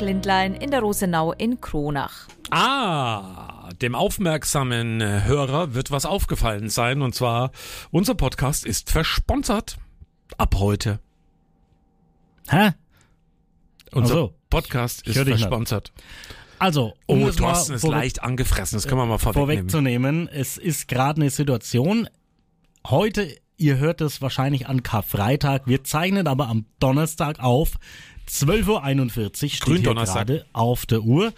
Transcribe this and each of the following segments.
Präsentiert von Optik Lindlein in der Rosenau in Kronach. Ah, dem aufmerksamen Hörer wird was aufgefallen sein. Und zwar, unser Podcast ist versponsert. Ab heute. Hä? Unser so. Podcast ist versponsert. Also, um Oh, es mal Thorsten ist leicht angefressen. Das können wir mal vorwegnehmen. vorwegzunehmen, es ist gerade eine Situation. Heute, ihr hört es wahrscheinlich an Karfreitag, wir zeichnen aber am Donnerstag auf. 12.41 Uhr steht hier Gründonnerstag. gerade auf der Uhr.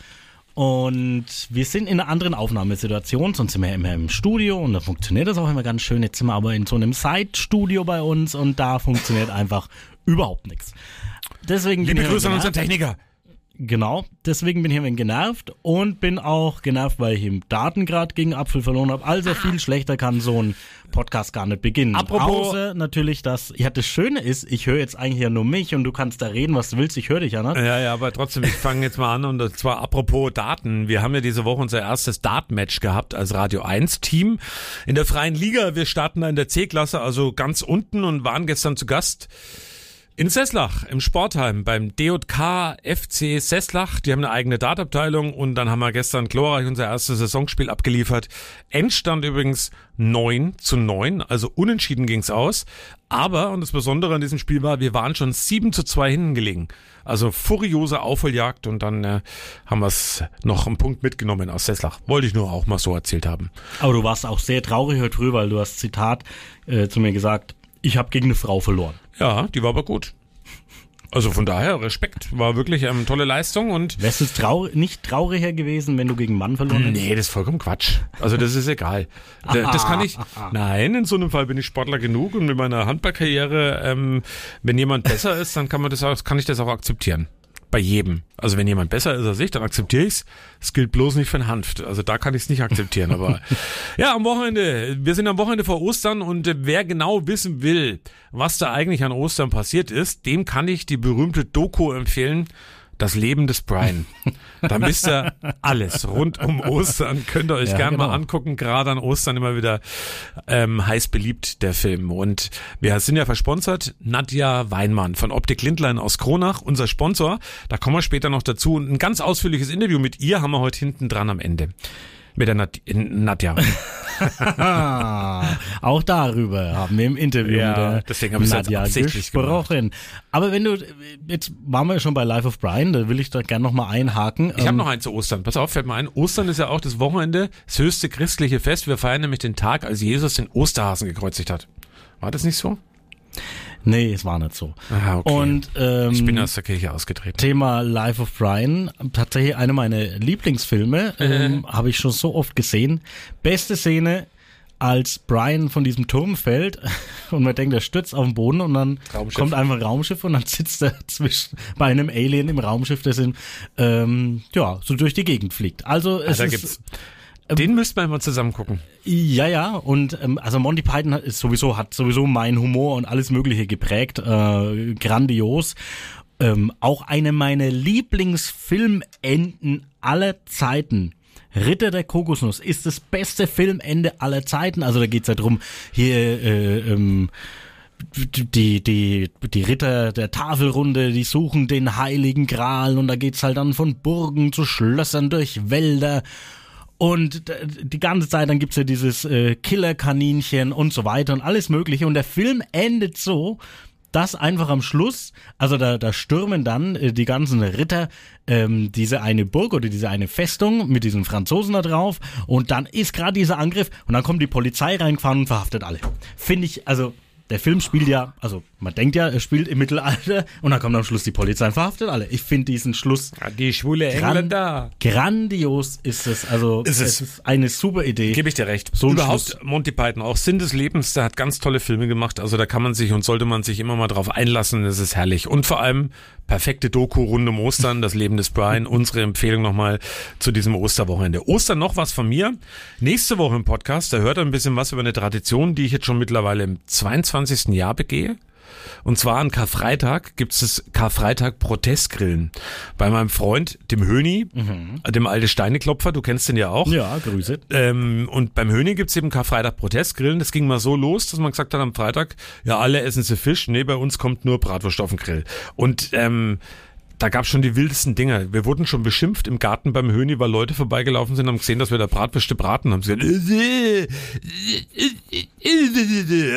Und wir sind in einer anderen Aufnahmesituation, sonst sind wir immer im Studio und da funktioniert das auch immer ganz schön. Jetzt sind wir aber in so einem Side-Studio bei uns und da funktioniert einfach überhaupt nichts. Deswegen Liebe Grüße an unseren Techniker. Genau, deswegen bin ich ein wenig genervt und bin auch genervt, weil ich im Datengrad gegen Apfel verloren habe. Also viel schlechter kann so ein Podcast gar nicht beginnen. Apropos- Außer natürlich, dass, ja, das Schöne ist, ich höre jetzt eigentlich ja nur mich und du kannst da reden, was du willst, ich höre dich ja, ne? Ja, ja, aber trotzdem, ich fange jetzt mal an und zwar apropos Daten. Wir haben ja diese Woche unser erstes Dart-Match gehabt als Radio 1 Team in der freien Liga. Wir starten da in der C-Klasse, also ganz unten und waren gestern zu Gast in Sesslach im Sportheim beim DJK FC Sesslach. Die haben eine eigene Dartabteilung und dann haben wir gestern glorreich unser erstes Saisonspiel abgeliefert. Endstand übrigens 9 zu 9, also unentschieden ging's aus. Aber, und das Besondere an diesem Spiel war, wir waren schon 7 zu 2 hinten gelegen. Also furiose Aufholjagd und dann äh, haben wir es noch einen Punkt mitgenommen aus Sesslach. Wollte ich nur auch mal so erzählt haben. Aber du warst auch sehr traurig heute früh, weil du hast Zitat äh, zu mir gesagt, ich habe gegen eine Frau verloren. Ja, die war aber gut. Also von daher, Respekt, war wirklich ähm, tolle Leistung und Wärst du trau nicht trauriger gewesen, wenn du gegen Mann verloren hättest? Nee, das ist vollkommen Quatsch. Also das ist egal. Da- Das kann ich. Nein, in so einem Fall bin ich Sportler genug und mit meiner Handballkarriere, ähm, wenn jemand besser ist, dann kann man das auch, kann ich das auch akzeptieren. Bei jedem. Also wenn jemand besser ist als ich, dann akzeptiere ich's. Es gilt bloß nicht für den Hanft. Also da kann ich es nicht akzeptieren. Aber ja, am Wochenende. Wir sind am Wochenende vor Ostern und äh, wer genau wissen will, was da eigentlich an Ostern passiert ist, dem kann ich die berühmte Doku empfehlen. Das Leben des Brian. Da wisst ihr alles rund um Ostern. Könnt ihr euch Ja, gerne mal genau. angucken. Gerade an Ostern immer wieder ähm, heiß beliebt, der Film. Und wir sind ja versponsert. Nadja Weinmann von Optik Lindlein aus Kronach, unser Sponsor. Da kommen wir später noch dazu. Und ein ganz ausführliches Interview mit ihr haben wir heute hinten dran am Ende. Mit der Nad Nadja. Ah, auch darüber haben wir im Interview Ja, mit der deswegen habe ich's jetzt Nadja gesprochen. Aber wenn du, jetzt waren wir schon bei Life of Brian, da will ich da gerne nochmal einhaken. Ich habe Ähm, noch eins zu Ostern. Pass auf, fällt mir ein. Ostern ist ja auch das Wochenende, das höchste christliche Fest. Wir feiern nämlich den Tag, als Jesus den Osterhasen gekreuzigt hat. War das nicht so? Nee, es war nicht so. Ah, okay. Und ähm, ich bin aus der Kirche ausgetreten. Thema Life of Brian, tatsächlich einer meiner Lieblingsfilme, ähm, habe ich schon so oft gesehen. Beste Szene, als Brian von diesem Turm fällt und man denkt, er stürzt auf den Boden und dann Raumschiff. kommt einfach ein Raumschiff und dann sitzt er zwischen bei einem Alien im Raumschiff, das in, ähm, ja, so durch die Gegend fliegt. Also es da ist, gibt's. Den müssten wir mal zusammen gucken. ja, ja, und ähm, also Monty Python hat, ist sowieso, hat sowieso mein Humor und alles Mögliche geprägt, äh, grandios. Ähm, auch eine meiner Lieblingsfilmenden aller Zeiten. Ritter der Kokosnuss ist das beste Filmende aller Zeiten. Also da geht's ja drum, hier äh, ähm, die, die, die Ritter der Tafelrunde, die suchen den heiligen Gral und da geht's halt dann von Burgen zu Schlössern durch Wälder und die ganze Zeit dann gibt's ja dieses äh, Killerkaninchen und so weiter und alles mögliche und der Film endet so, dass einfach am Schluss, also da, da stürmen dann äh, die ganzen Ritter ähm, diese eine Burg oder diese eine Festung mit diesen Franzosen da drauf und dann ist gerade dieser Angriff und dann kommt die Polizei reingefahren und verhaftet alle. Finde ich, also der Film spielt ja, also man denkt ja, er spielt im Mittelalter und dann kommt am Schluss die Polizei und verhaftet alle. Ich finde diesen Schluss Die schwule Gran- Engländer. Grandios ist es. Also Ist es. es ist eine super Idee. Gebe ich dir recht. So ein Überhaupt Schluss. Monty Python, auch Sinn des Lebens, der hat ganz tolle Filme gemacht. Also da kann man sich und sollte man sich immer mal drauf einlassen. Das ist herrlich. Und vor allem perfekte Doku rund um Ostern, das Leben des Brian. Unsere Empfehlung nochmal zu diesem Osterwochenende. Ostern noch was von mir. Nächste Woche im Podcast, da hört er ein bisschen was über eine Tradition, die ich jetzt schon mittlerweile im 22. Jahr begehe. Und zwar an Karfreitag gibt es das Karfreitag Protestgrillen. Bei meinem Freund, dem Höni, dem alte Steineklopfer, du kennst den ja auch. Ja, Grüße. Ähm, und beim Hönig gibt's eben Karfreitag Protestgrillen. Das ging mal so los, dass man gesagt hat am Freitag, ja, alle essen sie Fisch. Nee, bei uns kommt nur Bratwurst auf den Grill. Und ähm, da gab es schon die wildesten Dinge. Wir wurden schon beschimpft im Garten beim Höni, weil Leute vorbeigelaufen sind, haben gesehen, dass wir da Bratwürste braten, haben sie gesagt,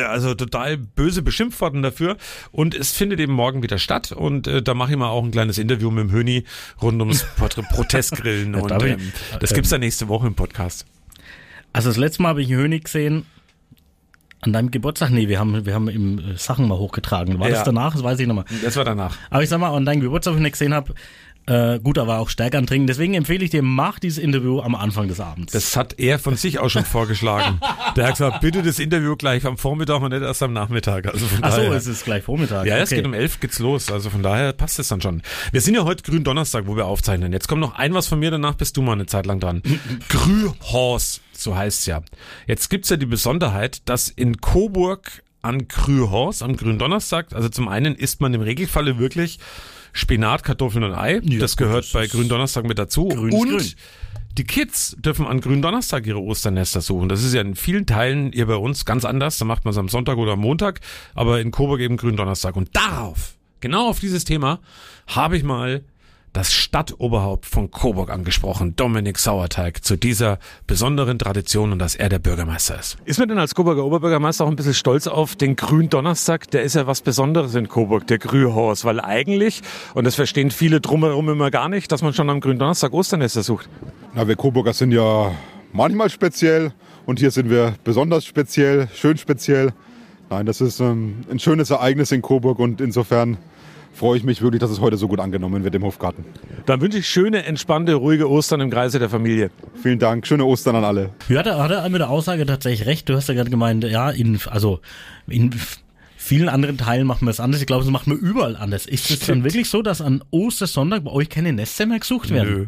also total böse beschimpft worden dafür. Und es findet eben morgen wieder statt und äh, da mache ich mal auch ein kleines Interview mit dem Höni rund ums Protestgrillen und ähm, das gibt's dann nächste Woche im Podcast. Also das letzte Mal habe ich einen Hönig gesehen. An deinem Geburtstag? Nee, wir haben, wir haben im äh, Sachen mal hochgetragen. War Ja. das danach? Das weiß ich nochmal. Das war danach. Aber ich sag mal, an deinem Geburtstag, wenn ich ihn gesehen habe, äh, gut, war auch stärker Trinken. Deswegen empfehle ich dir, mach dieses Interview am Anfang des Abends. Das hat er von sich auch schon vorgeschlagen. Der hat gesagt, bitte das Interview gleich am Vormittag und nicht erst am Nachmittag. Also von Ach so, daher. es ist gleich Vormittag. Ja, es okay. geht um elf geht's los. Also von daher passt es dann schon. Wir sind ja heute Gründonnerstag, wo wir aufzeichnen. Jetzt kommt noch ein was von mir, danach bist du mal eine Zeit lang dran. Grühhorst, so heißt's ja. Jetzt gibt's ja die Besonderheit, dass in Coburg an Grühhorst, am Gründonnerstag, also zum einen isst man im Regelfalle wirklich Spinat, Kartoffeln und Ei. Ja, das gehört das bei Gründonnerstag mit dazu. grün und grün. die Kids dürfen an Gründonnerstag ihre Osternester suchen. Das ist ja in vielen Teilen hier bei uns ganz anders. Da macht man es am Sonntag oder am Montag, aber in Coburg eben Gründonnerstag. Und darauf, genau auf dieses Thema, habe ich mal das Stadtoberhaupt von Coburg angesprochen, Dominik Sauerteig, zu dieser besonderen Tradition und dass er der Bürgermeister ist. Ist man denn als Coburger Oberbürgermeister auch ein bisschen stolz auf den Gründonnerstag? Der ist ja was Besonderes in Coburg, der Grühhorst, weil eigentlich, und das verstehen viele drumherum immer gar nicht, dass man schon am Gründonnerstag Osternester sucht. Na, wir Coburger sind ja manchmal speziell und hier sind wir besonders speziell, schön speziell. Nein, das ist ähm, ein schönes Ereignis in Coburg und insofern freue ich mich wirklich, dass es heute so gut angenommen wird im Hofgarten. Dann wünsche ich schöne, entspannte, ruhige Ostern im Kreise der Familie. Vielen Dank, schöne Ostern an alle. Ja, da hat er mit der Aussage tatsächlich recht. Du hast ja gerade gemeint, ja, in, also in vielen anderen Teilen machen wir es anders. Ich glaube, das machen wir überall anders. Ist es dann wirklich so, dass an Ostersonntag bei euch keine Nester mehr gesucht werden? Nö.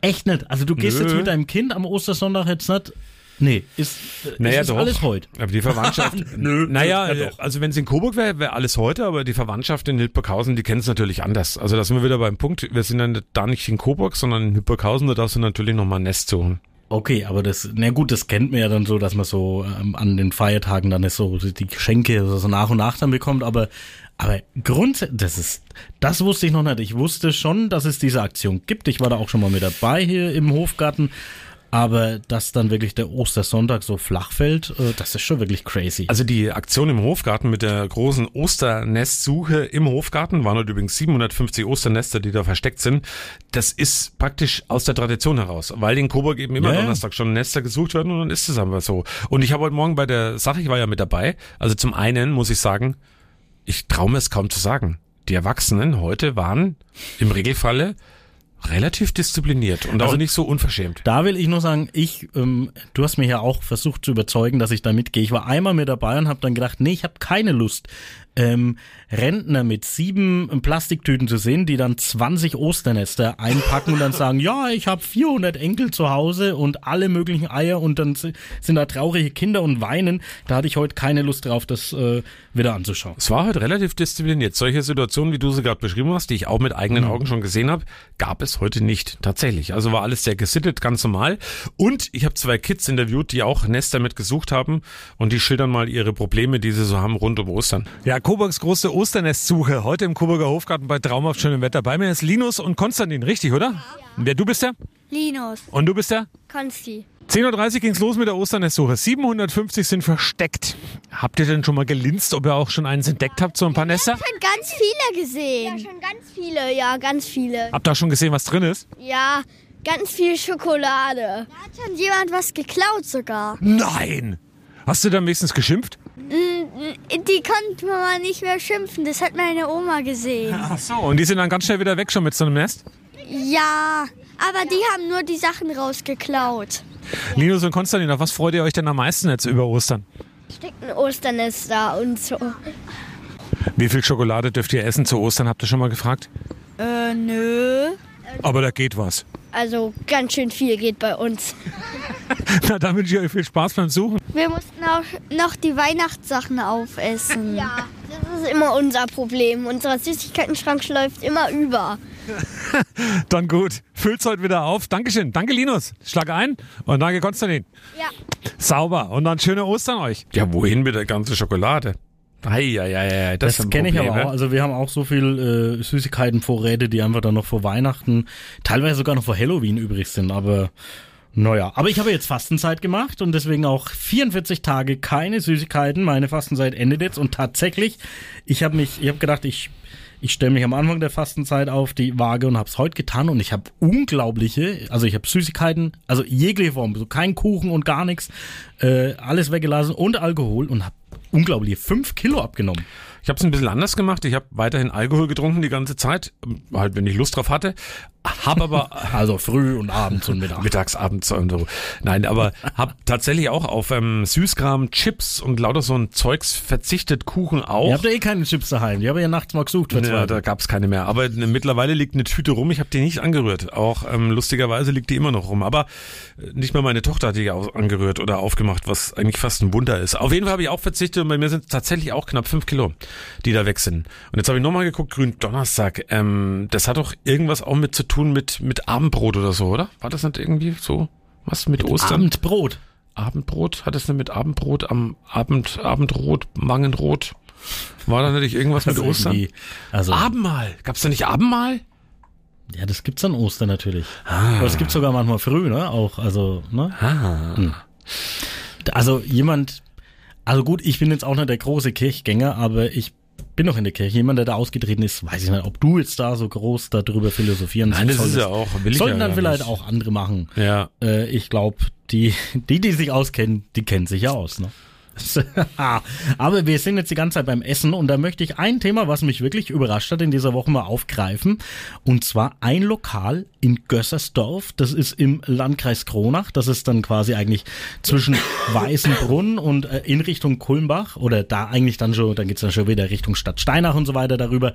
Echt nicht? Also du gehst Nö. jetzt mit deinem Kind am Ostersonntag jetzt nicht... Nee, ist, Naja, ist doch. alles heute. Aber die Verwandtschaft. Nö, Naja, ja, doch. also wenn es in Coburg wäre, wäre alles heute, aber die Verwandtschaft in Hildburghausen, die kennt es natürlich anders. Also da sind wir wieder beim Punkt, wir sind dann da nicht in Coburg, sondern in Hildburghausen, da darfst du natürlich nochmal ein Nest suchen. Okay, aber das, na gut, das kennt man ja dann so, dass man so ähm, an den Feiertagen dann ist so die Geschenke so, so nach und nach dann bekommt, aber aber grundsätzlich, das ist, das wusste ich noch nicht. Ich wusste schon, dass es diese Aktion gibt. Ich war da auch schon mal mit dabei hier im Hofgarten. Aber dass dann wirklich der Ostersonntag so flach fällt, äh, das ist schon wirklich crazy. Also die Aktion im Hofgarten mit der großen Osternestsuche im Hofgarten, waren heute übrigens 750 Osternester, die da versteckt sind, das ist praktisch aus der Tradition heraus, weil in Coburg eben immer ja. Donnerstag schon Nester gesucht werden und dann ist es einfach so. Und ich habe heute Morgen bei der Sache, ich war ja mit dabei, also zum einen muss ich sagen, ich traue mir es kaum zu sagen. Die Erwachsenen heute waren im Regelfalle relativ diszipliniert und auch Also- nicht so unverschämt. Da will ich nur sagen, ich, ähm, du hast mir ja auch versucht zu überzeugen, dass ich da mitgehe. Ich war einmal mit dabei und habe dann gedacht, nee, ich habe keine Lust, ähm, Rentner mit sieben Plastiktüten zu sehen, die dann 20 Osternester einpacken und dann sagen, ja, ich habe 400 Enkel zu Hause und alle möglichen Eier und dann si- sind da traurige Kinder und weinen. Da hatte ich heute keine Lust drauf, das äh, wieder anzuschauen. Es war heute relativ diszipliniert. Solche Situationen, wie du sie gerade beschrieben hast, die ich auch mit eigenen Mhm. Augen schon gesehen habe, gab es heute nicht. Tatsächlich. Also war alles sehr gesittet, ganz normal. Und ich habe zwei Kids interviewt, die auch Nester mit gesucht haben und die schildern mal ihre Probleme, die sie so haben rund um Ostern. Ja, Coburgs große Osternestsuche. Heute im Coburger Hofgarten bei traumhaft schönem Wetter. Bei mir ist Linus und Konstantin, richtig, oder? Wer du bist der? Linus, Und du bist der? Konsti. 10.30 Uhr ging's los mit der Osternestsuche. 750 sind versteckt. Habt ihr denn schon mal gelinst, ob ihr auch schon eins entdeckt habt, so ein paar Nester? Schon ganz viele gesehen. Ja, schon ganz viele, ja, ganz viele. Habt ihr auch schon gesehen, was drin ist? Ja, ganz viel Schokolade. Da hat schon jemand was geklaut sogar. Nein! Hast du dann wenigstens geschimpft? Die konnte man nicht mehr schimpfen, das hat meine Oma gesehen. Ach so. Und die sind dann ganz schnell wieder weg schon mit so einem Nest? Ja, aber die haben nur die Sachen rausgeklaut. Linus und Konstantin, auf was freut ihr euch denn am meisten jetzt über Ostern? Steckt ein Osternest da und so. Wie viel Schokolade dürft ihr essen zu Ostern, habt ihr schon mal gefragt? Äh, nö. Aber da geht was. Also ganz schön viel geht bei uns. Na, dann wünsche ich euch viel Spaß beim Suchen. Wir mussten auch noch die Weihnachtssachen aufessen. Ja, das ist immer unser Problem. Unser Süßigkeitenschrank läuft immer über. Dann gut. Füllt's heute wieder auf. Dankeschön. Danke, Linus. Schlag ein. Und danke, Konstantin. Ja. Sauber. Und dann schöne Ostern euch. Ja, wohin mit der ganzen Schokolade? Ei, ei, ei, ei, Das, ein kenne ich aber auch. Also wir haben auch so viel äh, Süßigkeitenvorräte, die einfach dann noch vor Weihnachten, teilweise sogar noch vor Halloween übrig sind. Aber naja, aber ich habe jetzt Fastenzeit gemacht und deswegen auch 44 Tage keine Süßigkeiten. Meine Fastenzeit endet jetzt und tatsächlich, ich habe mich, ich habe gedacht, ich ich stelle mich am Anfang der Fastenzeit auf die Waage und habe es heute getan und ich habe unglaubliche, also ich habe Süßigkeiten, also jegliche Form, so kein Kuchen und gar nichts, äh, alles weggelassen und Alkohol und habe unglaubliche 5 Kilo abgenommen. Ich habe es ein bisschen anders gemacht. Ich habe weiterhin Alkohol getrunken die ganze Zeit, halt wenn ich Lust drauf hatte. Hab aber Also früh und abends und Mittag. mittags, abends und so. Nein, aber hab tatsächlich auch auf ähm, Süßkram, Chips und lauter so ein Zeugs verzichtet, Kuchen auch. Ihr habt ja eh keine Chips daheim. Die habe ich ja nachts mal gesucht. Ja, zwei. da gab's keine mehr. Aber ne, mittlerweile liegt eine Tüte rum. Ich habe die nicht angerührt. Auch ähm, lustigerweise liegt die immer noch rum. Aber äh, nicht mal meine Tochter hat die au- angerührt oder aufgemacht, was eigentlich fast ein Wunder ist. Auf jeden Fall habe ich auch verzichtet und bei mir sind es tatsächlich auch knapp fünf Kilo, die da weg sind. Und jetzt habe ich nochmal geguckt, Gründonnerstag. Ähm, das hat doch irgendwas auch mit zu tun mit, mit Abendbrot oder so, oder? War das nicht irgendwie so? Was mit Ostern? Abendbrot. Abendbrot? Hat es denn mit Abendbrot am Abend, Abendrot, Mangenrot? War da natürlich irgendwas mit Ostern? Also, Abendmahl. Gab's da nicht Abendmahl? ja, das gibt's an Ostern natürlich. Aber das gibt's sogar manchmal früh, ne? Auch, also, ne? Ah. Also jemand, also gut, ich bin jetzt auch nicht der große Kirchgänger, aber ich bin noch in der Kirche. Jemand, der da ausgetreten ist, weiß ich nicht, ob du jetzt da so groß darüber philosophieren Nein, das ist solltest. ja auch, will ich Sollten ja dann vielleicht nicht. auch andere machen. Ja. Äh, ich glaube, die, die, die sich auskennen, die kennen sich ja aus, ne? Aber wir sind jetzt die ganze Zeit beim Essen und da möchte ich ein Thema, was mich wirklich überrascht hat in dieser Woche mal aufgreifen. Und zwar ein Lokal in Gössersdorf. Das ist im Landkreis Kronach. Das ist dann quasi eigentlich zwischen Weißenbrunn und äh, in Richtung Kulmbach oder da eigentlich dann schon, dann geht's dann schon wieder Richtung Stadt Steinach und so weiter darüber.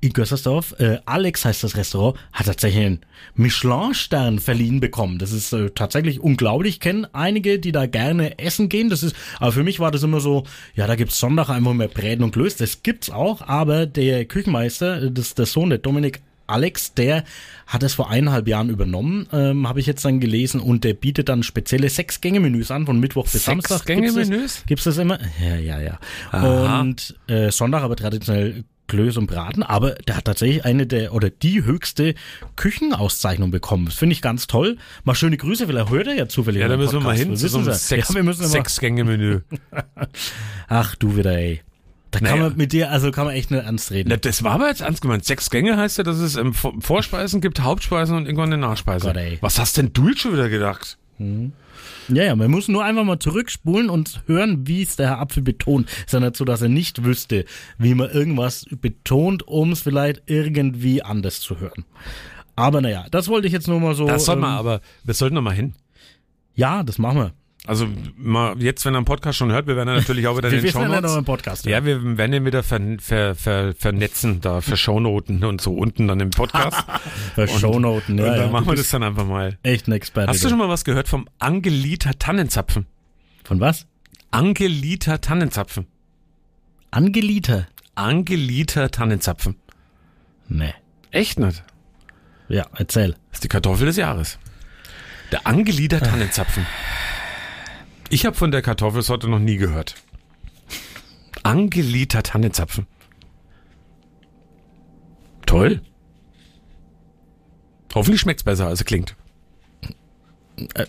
In Gössersdorf, äh, Alex heißt das Restaurant, hat tatsächlich einen Michelin-Stern verliehen bekommen. Das ist äh, tatsächlich unglaublich. Ich kenne einige, die da gerne essen gehen. Das ist, aber für mich war das immer so, ja, da gibt's Sonntag einfach mehr Bräten und Klöß. Das gibt's auch, aber der Küchenmeister, das der Sohn, der Dominik Alex, der hat es vor eineinhalb Jahren übernommen, ähm, habe ich jetzt dann gelesen, und der bietet dann spezielle Sechs-Gänge-Menüs an, von Mittwoch bis Samstag. Gibt's das- Sechs-Gänge-Menüs? Gibt's das immer? Ja, ja, ja. Aha. Und äh, Sonntag aber traditionell Klöß und Braten, aber der hat tatsächlich eine der oder die höchste Küchenauszeichnung bekommen. Das finde ich ganz toll. Mal schöne Grüße, weil er hört er ja zufällig. Ja, da müssen wir mal Podcast. hin zu so einem. Sechs, ja, wir müssen immer, Sechs-Gänge-Menü. Ach du wieder, ey. Da kann Naja. man mit dir, also kann man echt nicht ernst reden. Na, das war aber jetzt ernst gemeint. Sechs Gänge heißt ja, dass es ähm, Vor- Vorspeisen gibt, Hauptspeisen und irgendwann eine Nachspeise. Gott. Was hast denn du jetzt schon wieder gedacht? Ja, ja, man muss nur einfach mal zurückspulen und hören, wie es der Herr Apfel betont. Ist ja nicht so, dass er nicht wüsste, wie man irgendwas betont, um es vielleicht irgendwie anders zu hören. Aber naja, das wollte ich jetzt nur mal so. Das soll ähm, man aber, wir sollten noch mal hin. Ja, das machen wir. Also mal jetzt, wenn er einen Podcast schon hört, wir werden natürlich auch wieder Wir den Shownotes. einen Podcast Ja, wir werden ihn wieder ver, ver, ver, vernetzen, da für Shownoten und so unten dann im Podcast. Für Shownoten, ja. und dann ja. machen wir das dann einfach mal. Echt ein Experte. Hast du schon mal was gehört vom Angeliter Tannenzapfen? Von was? Angeliter Tannenzapfen. Angeliter? Angeliter Tannenzapfen. Nee. Echt nicht? Ja, erzähl. Das ist die Kartoffel des Jahres. Der Angeliter Tannenzapfen. Ich habe von der Kartoffelsorte noch nie gehört. Angeliter Tannenzapfen. Toll. Hoffentlich schmeckt's besser, als es klingt.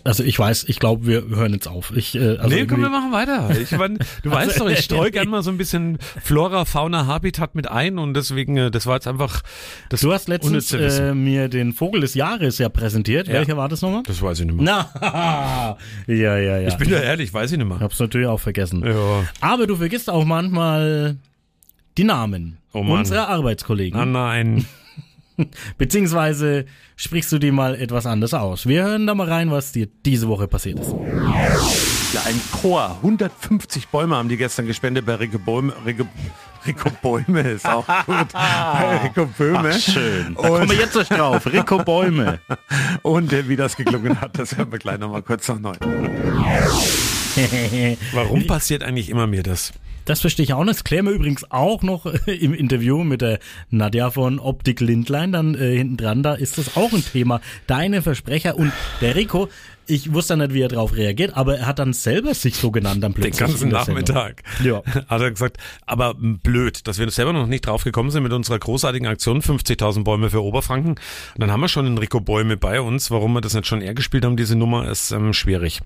Also ich weiß, ich glaube, wir hören jetzt auf. Ich, äh, also nee, komm, wir machen weiter. Ich mein, du weißt doch, ich streue gern mal so ein bisschen Flora, Fauna, Habitat mit ein und deswegen, äh, das war jetzt einfach das Du hast letztens äh, mir den Vogel des Jahres ja präsentiert. Ja. Welcher war das nochmal? Das weiß ich nicht mehr. Na, ja, ja, ja. Ich bin ja ehrlich, weiß ich nicht mehr. Hab's natürlich auch vergessen. Ja. Aber du vergisst auch manchmal die Namen Oh Mann. unserer Arbeitskollegen. Ah nein. Beziehungsweise sprichst du die mal etwas anders aus. Wir hören da mal rein, was dir diese Woche passiert ist. Ja, ein Chor. 150 Bäume haben die gestern gespendet bei Rico Bäume. Rico, Rico Bäume ist auch gut. Bei Rico Böhme. schön. Da kommen wir jetzt nicht drauf. Rico Bäume. Und äh, wie das geklungen hat, das hören wir gleich nochmal kurz noch neu. Warum passiert eigentlich immer mir das? Das verstehe ich auch nicht. Das klären wir übrigens auch noch im Interview mit der Nadja von Optik Lindlein. Dann äh, hinten dran, da ist das auch ein Thema. Deine Versprecher und der Rico, ich wusste nicht, wie er darauf reagiert, aber er hat dann selber sich so genannt dann plötzlich. Den ganzen Nachmittag. Ja. Hat er gesagt, aber blöd, dass wir selber noch nicht drauf gekommen sind mit unserer großartigen Aktion 50.000 Bäume für Oberfranken. Und dann haben wir schon Enrico Bäume bei uns. Warum wir das nicht schon eher gespielt haben, diese Nummer, ist ähm, schwierig.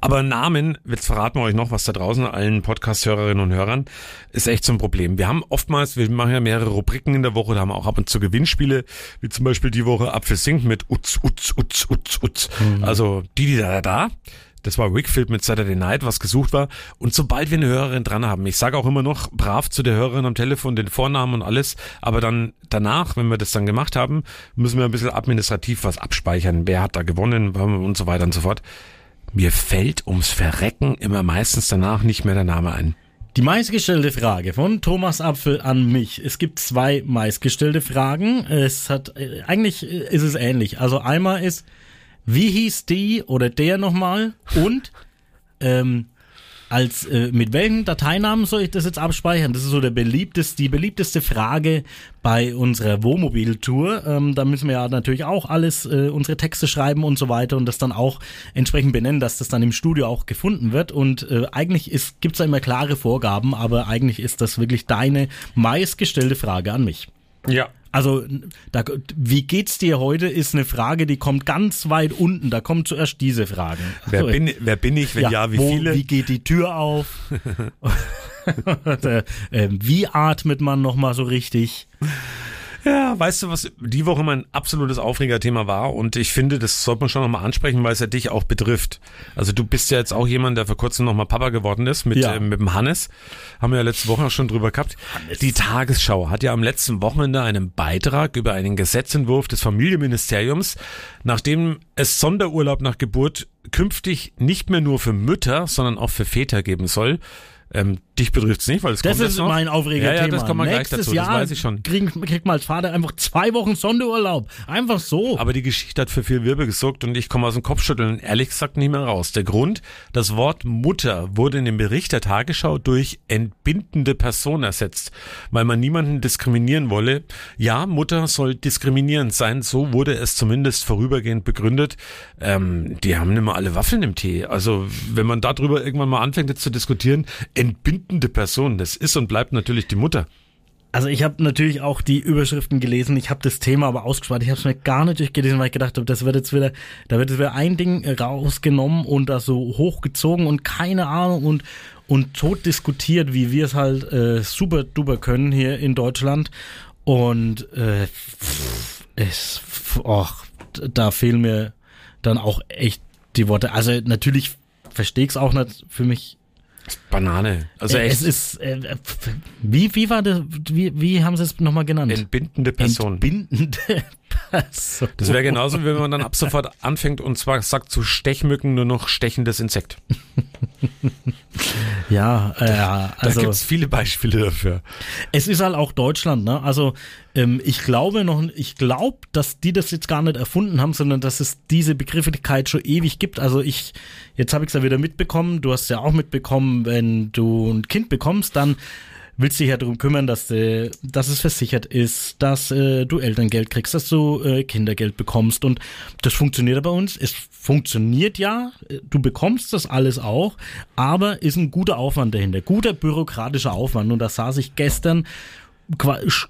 Aber Namen, jetzt verraten wir euch noch was da draußen, allen Podcast-Hörerinnen und Hörern, ist echt so ein Problem. Wir haben oftmals, wir machen ja mehrere Rubriken in der Woche, da haben wir auch ab und zu Gewinnspiele, wie zum Beispiel die Woche Apfel singt mit Utz, Utz, Utz, Utz, Utz. Mhm. Also die, die da, da, das war Wickfield mit Saturday Night, was gesucht war. Und sobald wir eine Hörerin dran haben, ich sage auch immer noch brav zu der Hörerin am Telefon den Vornamen und alles, aber dann danach, wenn wir das dann gemacht haben, müssen wir ein bisschen administrativ was abspeichern. Wer hat da gewonnen und so weiter und so fort. Mir fällt ums Verrecken immer meistens danach nicht mehr der Name ein. Die meistgestellte Frage von Thomas Apfel an mich. Es gibt zwei meistgestellte Fragen. Es hat, äh, eigentlich ist es ähnlich. Also einmal ist, wie hieß die oder der nochmal? Und ähm, als äh, mit welchen Dateinamen soll ich das jetzt abspeichern? Das ist so der beliebteste, die beliebteste Frage bei unserer Wohnmobil-Tour. Ähm, da müssen wir ja natürlich auch alles, äh, unsere Texte schreiben und so weiter und das dann auch entsprechend benennen, dass das dann im Studio auch gefunden wird. Und äh, eigentlich gibt es da immer klare Vorgaben, aber eigentlich ist das wirklich deine meistgestellte Frage an mich. Ja, also, da, wie geht's dir heute, ist eine Frage, die kommt ganz weit unten. Da kommt zuerst diese Frage. Wer, also, bin, wer bin ich, wenn ja, ja wie wo, viele? Wie geht die Tür auf? äh, wie atmet man nochmal so richtig? Ja, weißt du, was die Woche mein absolutes Aufregerthema war? Und ich finde, das sollte man schon nochmal ansprechen, weil es ja dich auch betrifft. Also du bist ja jetzt auch jemand, der vor kurzem nochmal Papa geworden ist mit, ja. äh, mit dem Hannes. Haben wir ja letzte Woche auch schon drüber gehabt. Hannes. Die Tagesschau hat ja am letzten Wochenende einen Beitrag über einen Gesetzentwurf des Familienministeriums, nachdem es Sonderurlaub nach Geburt künftig nicht mehr nur für Mütter, sondern auch für Väter geben soll. Ähm, dich betrifft es nicht, weil es das kommt ist noch. mein Aufregerthema. Ja, ja, das kommt man Nächstes gleich dazu, Jahr das weiß ich schon. Krieg, kriegt man als Vater einfach zwei Wochen Sonderurlaub. Einfach so. Aber die Geschichte hat für viel Wirbel gesorgt und ich komme aus dem Kopfschütteln ehrlich gesagt nicht mehr raus. Der Grund, das Wort Mutter wurde in dem Bericht der Tagesschau durch entbindende Person ersetzt, weil man niemanden diskriminieren wolle. Ja, Mutter soll diskriminierend sein, so wurde es zumindest vorübergehend begründet. Ähm, die haben nicht mehr alle Waffeln im Tee. Also wenn man darüber irgendwann mal anfängt jetzt zu diskutieren, entbindende Person, das ist und bleibt natürlich die Mutter. Also ich habe natürlich auch die Überschriften gelesen, ich habe das Thema aber ausgespart, ich habe es mir gar nicht durchgelesen, weil ich gedacht habe, das wird jetzt wieder, da wird jetzt wieder ein Ding rausgenommen und da so hochgezogen und keine Ahnung und und tot diskutiert, wie wir es halt äh, super duper können hier in Deutschland und äh, es, och, da fehlen mir dann auch echt die Worte. Also natürlich verstehe ich es auch nicht für mich Banane. Also äh, es ist äh, wie wie war das wie wie haben sie es nochmal genannt? Entbindende Person. Entbindende Person. Das wäre genauso, wenn man dann ab sofort anfängt und zwar sagt zu Stechmücken nur noch stechendes Insekt. ja, äh, also da gibt's viele Beispiele dafür. Es ist halt auch Deutschland, ne? Also ähm, ich glaube noch, ich glaube, dass die das jetzt gar nicht erfunden haben, sondern dass es diese Begrifflichkeit schon ewig gibt. Also ich, jetzt habe ich es ja wieder mitbekommen. Du hast ja auch mitbekommen, wenn du ein Kind bekommst, dann willst dich ja darum kümmern, dass, äh, dass es versichert ist, dass äh, du Elterngeld kriegst, dass du äh, Kindergeld bekommst. Und das funktioniert ja bei uns. Es funktioniert ja, du bekommst das alles auch, aber ist ein guter Aufwand dahinter. Guter bürokratischer Aufwand. Und da saß ich gestern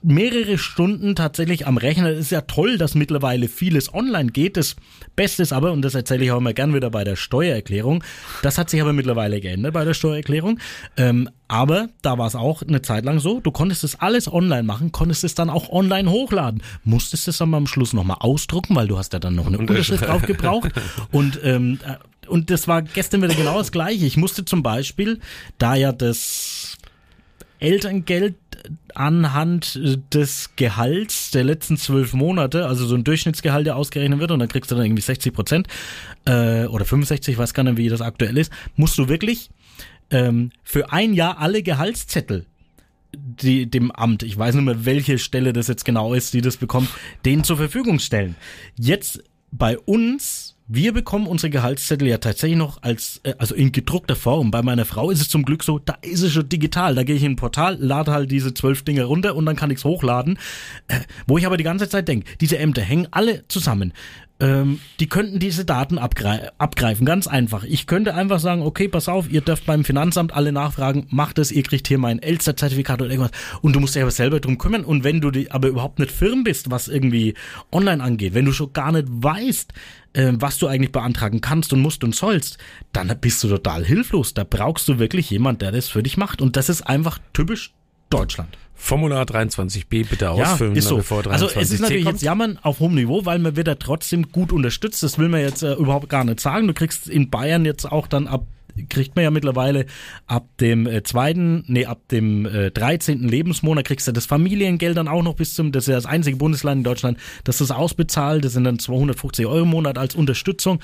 mehrere Stunden tatsächlich am Rechner. Es ist ja toll, dass mittlerweile vieles online geht. Das Beste ist aber, und das erzähle ich auch immer gern wieder bei der Steuererklärung, das hat sich aber mittlerweile geändert bei der Steuererklärung. Ähm, aber da war es auch eine Zeit lang so, du konntest das alles online machen, konntest es dann auch online hochladen. Musstest es dann am Schluss nochmal ausdrucken, weil du hast ja dann noch eine Unterschrift drauf gebraucht. Und ähm, äh, und das war gestern wieder genau das gleiche. Ich musste zum Beispiel, da ja das Elterngeld anhand des Gehalts der letzten zwölf Monate, also so ein Durchschnittsgehalt, der ausgerechnet wird, und dann kriegst du dann irgendwie 60 Prozent äh, oder 65, ich weiß gar nicht, wie das aktuell ist, musst du wirklich ähm, für ein Jahr alle Gehaltszettel die, dem Amt, ich weiß nicht mehr, welche Stelle das jetzt genau ist, die das bekommt, denen zur Verfügung stellen. Jetzt bei uns wir bekommen unsere Gehaltszettel ja tatsächlich noch als, äh, also in gedruckter Form. Bei meiner Frau ist es zum Glück so, da ist es schon digital. Da gehe ich in ein Portal, lade halt diese zwölf Dinge runter und dann kann ich es hochladen. Äh, wo ich aber die ganze Zeit denke, diese Ämter hängen alle zusammen. Ähm, die könnten diese Daten abgrei abgreifen, ganz einfach. Ich könnte einfach sagen, okay, pass auf, ihr dürft beim Finanzamt alle nachfragen, macht es, ihr kriegt hier mein Elster-Zertifikat oder irgendwas und du musst dich aber selber drum kümmern und wenn du die, aber überhaupt nicht firm bist, was irgendwie online angeht, wenn du schon gar nicht weißt, äh, was du eigentlich beantragen kannst und musst und sollst, dann bist du total hilflos. Da brauchst du wirklich jemand, der das für dich macht und das ist einfach typisch Deutschland. Formular 23b bitte ausfüllen, ja, ist so. bevor 23 Also es ist natürlich jetzt Jammern auf hohem Niveau, weil man wird da trotzdem gut unterstützt. Das will man jetzt äh, überhaupt gar nicht sagen. Du kriegst in Bayern jetzt auch dann ab kriegt man ja mittlerweile ab dem äh, zweiten, nee, ab dem äh, 13. Lebensmonat kriegst du das Familiengeld dann auch noch bis zum, das ist ja das einzige Bundesland in Deutschland, das das ausbezahlt, das sind dann 250 Euro im Monat als Unterstützung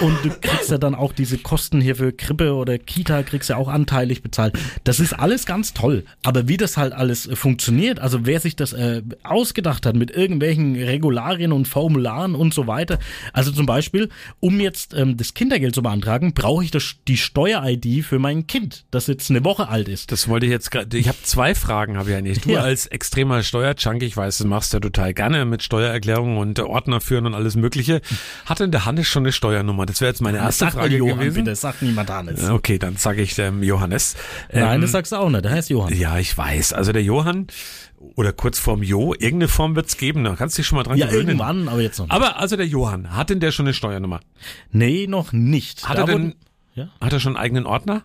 und du kriegst ja dann auch diese Kosten hier für Krippe oder Kita, kriegst ja auch anteilig bezahlt. Das ist alles ganz toll, aber wie das halt alles funktioniert, also wer sich das äh, ausgedacht hat mit irgendwelchen Regularien und Formularen und so weiter, also zum Beispiel, um jetzt ähm, das Kindergeld zu beantragen, brauche ich das, die Steuer-ID für mein Kind, das jetzt eine Woche alt ist. Das wollte ich jetzt gerade. Ich habe zwei Fragen, habe ich eigentlich. Du Ja. als extremer Steuerjunkie, ich weiß, das machst du ja total gerne mit Steuererklärungen und Ordner führen und alles Mögliche. Hat denn der Hannes schon eine Steuernummer? Das wäre jetzt meine erste Sag Frage Johann, gewesen. bitte, sag niemand Hannes. Okay, dann sage ich dem Johannes. Nein, Ähm, das sagst du auch nicht, der heißt Johann. Ja, ich weiß. Also der Johann oder kurz vorm Jo, irgendeine Form wird's geben. Da kannst du dich schon mal dran Ja, gewöhnen. irgendwann, aber jetzt noch nicht. Aber also der Johann, hat denn der schon eine Steuernummer? Nee, noch nicht. Hat Da er denn, ja? hat er schon einen eigenen Ordner?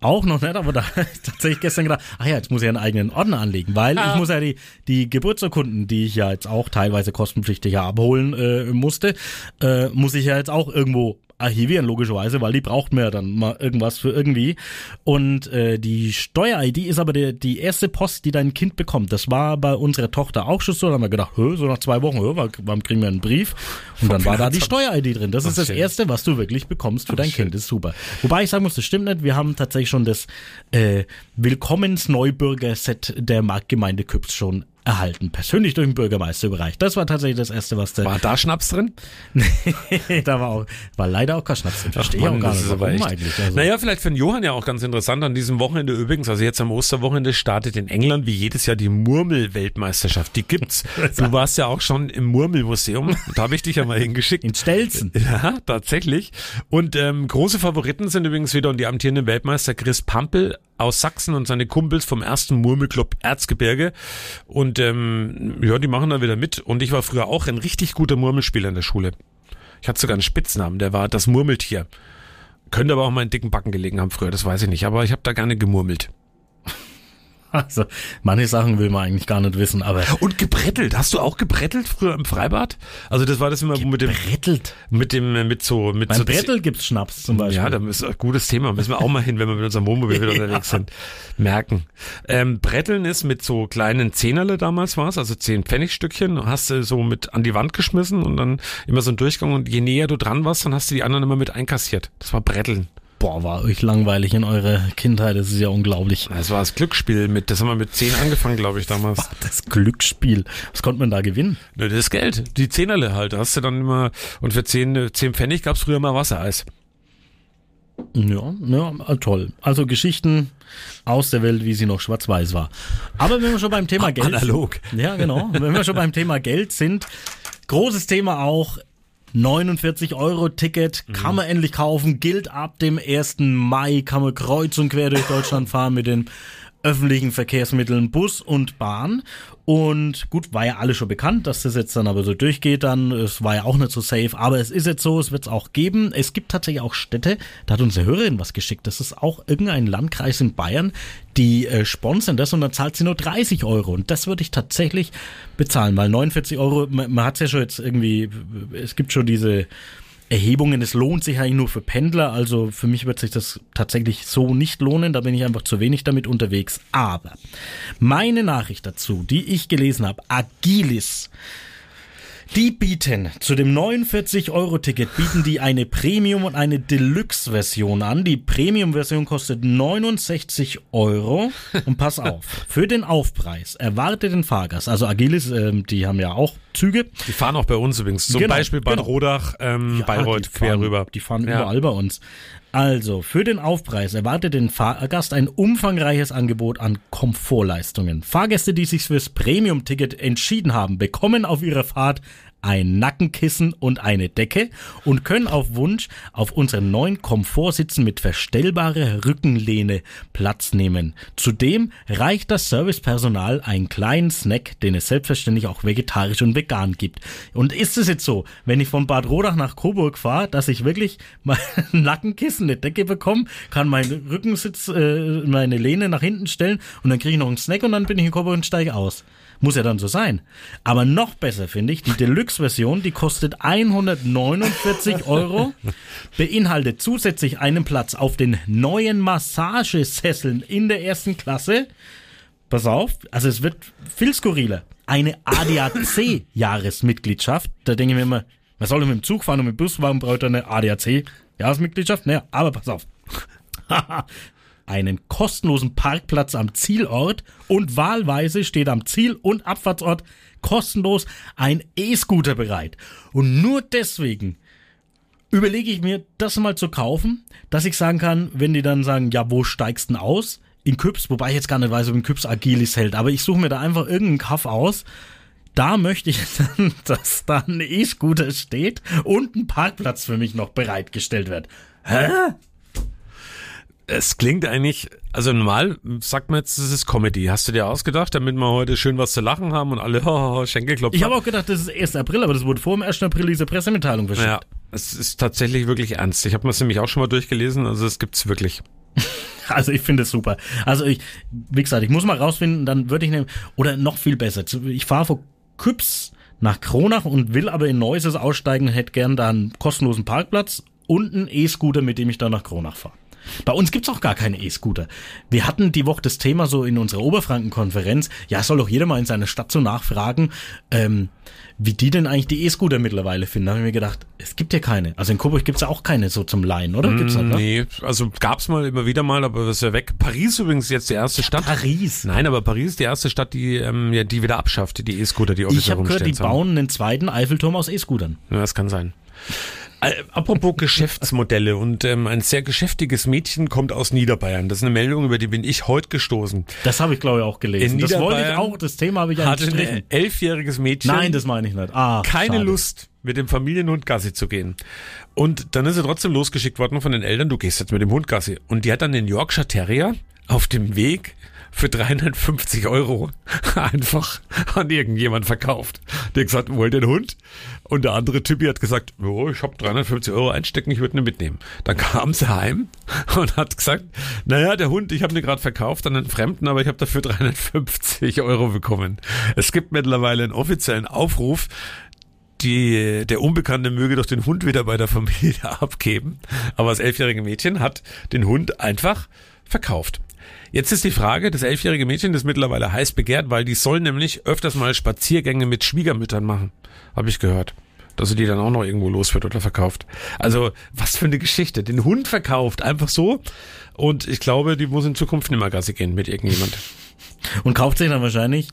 Auch noch nicht, aber da hab ich tatsächlich gestern gedacht, ach ja, jetzt muss ich einen eigenen Ordner anlegen, weil Ah. ich muss ja die, die Geburtsurkunden, die ich ja jetzt auch teilweise kostenpflichtig abholen äh, musste, äh, muss ich ja jetzt auch irgendwo archivieren, logischerweise, weil die braucht mir ja dann mal irgendwas für irgendwie. Und äh, die Steuer-ID ist aber der, die erste Post, die dein Kind bekommt. Das war bei unserer Tochter auch schon so. Da haben wir gedacht, so nach zwei Wochen, hö, wa- warum kriegen wir einen Brief? Und dann war da die Steuer-ID drin. Das ist das schön. erste, was du wirklich bekommst für dein Kind. Das ist super. Wobei ich sagen muss, das stimmt nicht. Wir haben tatsächlich schon das äh, Willkommens-Neubürger-Set der Marktgemeinde Küps schon erhalten. Persönlich durch den Bürgermeister überreicht. Das war tatsächlich das erste, was der. War da Schnaps drin? da war auch, war leider auch kein Schnaps drin. Verstehe ich Mann, auch gar nicht, warum echt- eigentlich. Also, Naja, vielleicht für den Johann ja auch ganz interessant an diesem Wochenende übrigens, also jetzt am Osterwochenende startet in England wie jedes Jahr die Murmel-Weltmeisterschaft. Die gibt's. Du warst ja auch schon im Murmelmuseum. Da habe ich dich ja mal hingeschickt. in Stelzen. Ja, tatsächlich. Und ähm, große Favoriten sind übrigens wieder und die amtierenden Weltmeister Chris Pampel aus Sachsen und seine Kumpels vom ersten Murmelclub Erzgebirge. Und ähm, ja, die machen da wieder mit. Und ich war früher auch ein richtig guter Murmelspieler in der Schule. Ich hatte sogar einen Spitznamen, der war das Murmeltier. Könnte aber auch in dicken Backen gelegen haben früher, das weiß ich nicht. Aber ich habe da gerne gemurmelt. Also, manche Sachen will man eigentlich gar nicht wissen, aber Und gebrettelt. Hast du auch gebrettelt früher im Freibad? Also das war das immer mit dem, brettelt. mit dem, äh, mit so, mit Beim so Brettel gibt's Schnaps zum Beispiel. Ja, da ist ein gutes Thema. Müssen wir auch mal hin, wenn wir mit unserem Wohnmobil wieder unterwegs sind. Merken. Ähm, Bretteln ist mit so kleinen Zehnerle damals war's, also zehn Pfennigstückchen, hast du so mit an die Wand geschmissen und dann immer so ein Durchgang und je näher du dran warst, dann hast du die anderen immer mit einkassiert. Das war Bretteln. Boah, war euch langweilig in eurer Kindheit, das ist ja unglaublich. Das war das Glücksspiel mit, das haben wir mit zehn angefangen, glaube ich, damals. Das Glücksspiel. Was konnte man da gewinnen? Ne, das Geld, die Zehnerle halt. Da hast du dann immer, und für zehn, zehn Pfennig gab's früher mal Wassereis. Ja, ja, toll. Also Geschichten aus der Welt, wie sie noch schwarz-weiß war. Aber wenn wir schon beim Thema Geld Analog. Ja, genau. Wenn wir schon beim Thema Geld sind, großes Thema auch 49 Euro Ticket kann man endlich kaufen, gilt ab dem 1. Mai, kann man kreuz und quer durch Deutschland fahren mit den öffentlichen Verkehrsmitteln Bus und Bahn. Und gut, war ja alles schon bekannt, dass das jetzt dann aber so durchgeht dann. Es war ja auch nicht so safe, aber es ist jetzt so, es wird es auch geben. Es gibt tatsächlich auch Städte, da hat unsere Hörerin was geschickt. Das ist auch irgendein Landkreis in Bayern, die äh, sponsern das und dann zahlt sie nur 30 Euro. Und das würde ich tatsächlich bezahlen, weil 49 Euro, man, man hat es ja schon jetzt irgendwie, es gibt schon diese Erhebungen, es lohnt sich eigentlich nur für Pendler, also für mich wird sich das tatsächlich so nicht lohnen, da bin ich einfach zu wenig damit unterwegs. Aber meine Nachricht dazu, die ich gelesen habe, Agilis, die bieten zu dem 49-Euro-Ticket bieten die eine Premium- und eine Deluxe-Version an. Die Premium-Version kostet 69 Euro. Und pass auf, für den Aufpreis erwarte den Fahrgast, also Agilis, ähm, die haben ja auch Züge, Die fahren auch bei uns übrigens. Zum Genau, Beispiel Bad genau. Rodach, ähm, Bayreuth, die quer rüber. Die fahren Ja. überall bei uns. Also, für den Aufpreis erwartet den Fahrgast ein umfangreiches Angebot an Komfortleistungen. Fahrgäste, die sich fürs Premium-Ticket entschieden haben, bekommen auf ihrer Fahrt ein Nackenkissen und eine Decke und können auf Wunsch auf unseren neuen Komfortsitzen mit verstellbarer Rückenlehne Platz nehmen. Zudem reicht das Servicepersonal einen kleinen Snack, den es selbstverständlich auch vegetarisch und vegan gibt. Und ist es jetzt so, wenn ich von Bad Rodach nach Coburg fahre, dass ich wirklich mein Nackenkissen, eine Decke bekomme, kann meinen Rückensitz, äh, meine Lehne nach hinten stellen und dann kriege ich noch einen Snack und dann bin ich in Coburg und steige aus. Muss ja dann so sein. Aber noch besser finde ich, die Deluxe-Version, die kostet 149 Euro, beinhaltet zusätzlich einen Platz auf den neuen Massagesesseln in der ersten Klasse. Pass auf, also es wird viel skurriler. Eine ADAC-Jahresmitgliedschaft. Da denke ich mir immer, man soll mit dem Zug fahren und mit dem Bus, warum braucht er eine ADAC-Jahresmitgliedschaft? Naja, aber pass auf. einen kostenlosen Parkplatz am Zielort und wahlweise steht am Ziel- und Abfahrtsort kostenlos ein E-Scooter bereit. Und nur deswegen überlege ich mir, das mal zu kaufen, dass ich sagen kann, wenn die dann sagen, ja, wo steigst du denn aus? In Küps, wobei ich jetzt gar nicht weiß, ob in Küps Agilis hält, aber ich suche mir da einfach irgendeinen Kaff aus. Da möchte ich dann, dass da ein E-Scooter steht und ein Parkplatz für mich noch bereitgestellt wird. Hä? Es klingt eigentlich, also normal sagt man jetzt, das ist Comedy. Hast du dir ausgedacht, damit wir heute schön was zu lachen haben und alle oh, Schenkelklopfen? Ich habe auch gedacht, das ist 1. April, aber das wurde vor dem 1. April diese Pressemitteilung verschickt. Ja, es ist tatsächlich wirklich ernst. Ich habe mir das nämlich auch schon mal durchgelesen, also es gibt's wirklich. Also ich finde es super. Also ich, wie gesagt, ich muss mal rausfinden, dann würde ich nehmen, oder noch viel besser. Ich fahre vor Küps nach Kronach und will aber in Neuses aussteigen, hätte gern da einen kostenlosen Parkplatz und einen E-Scooter, mit dem ich dann nach Kronach fahre. Bei uns gibt's auch gar keine E-Scooter. Wir hatten die Woche das Thema so in unserer Oberfranken-Konferenz, ja, soll doch jeder mal in seiner Stadt so nachfragen, ähm, wie die denn eigentlich die E-Scooter mittlerweile finden. Da habe ich mir gedacht, es gibt ja keine. Also in Coburg gibt's ja auch keine so zum Leihen, oder? Gibt's halt, ne? Nee, also gab's mal immer wieder mal, aber das ist ja weg. Paris übrigens jetzt die erste Stadt. Paris. Nein, aber Paris ist die erste Stadt, die ähm, ja, die wieder abschafft, die E-Scooter, die Ich offiziell habe gehört, die rumstehen. bauen einen zweiten Eiffelturm aus E-Scootern. Ja, das kann sein. Äh, Apropos Geschäftsmodelle und ähm, ein sehr geschäftiges Mädchen kommt aus Niederbayern. Das ist eine Meldung, über die bin ich heute gestoßen. Das habe ich, glaube ich, auch gelesen. In das wollte ich auch, das Thema habe ich Hatte ein elfjähriges Mädchen Nein, das meine ich nicht. Ah, keine schade. Lust, mit dem Familienhund Gassi zu gehen. Und dann ist sie trotzdem losgeschickt worden von den Eltern, du gehst jetzt mit dem Hund Gassi. Und die hat dann den Yorkshire Terrier auf dem Weg für 350 Euro einfach an irgendjemand verkauft. Der gesagt, wollt den Hund? Und der andere Typi hat gesagt, oh, ich habe 350 Euro einstecken, ich würde ihn mitnehmen. Dann kam sie heim und hat gesagt, naja, der Hund, ich habe ihn gerade verkauft an einen Fremden, aber ich habe dafür 350 Euro bekommen. Es gibt mittlerweile einen offiziellen Aufruf, die, der Unbekannte möge doch den Hund wieder bei der Familie abgeben. Aber das elfjährige Mädchen hat den Hund einfach verkauft. Jetzt ist die Frage, das elfjährige Mädchen ist mittlerweile heiß begehrt, weil die soll nämlich öfters mal Spaziergänge mit Schwiegermüttern machen. Habe ich gehört. Dass sie die dann auch noch irgendwo los wird oder verkauft. Also, was für eine Geschichte. Den Hund verkauft, einfach so. Und ich glaube, die muss in Zukunft nicht mehr Gassi gehen mit irgendjemand. Und kauft sich dann wahrscheinlich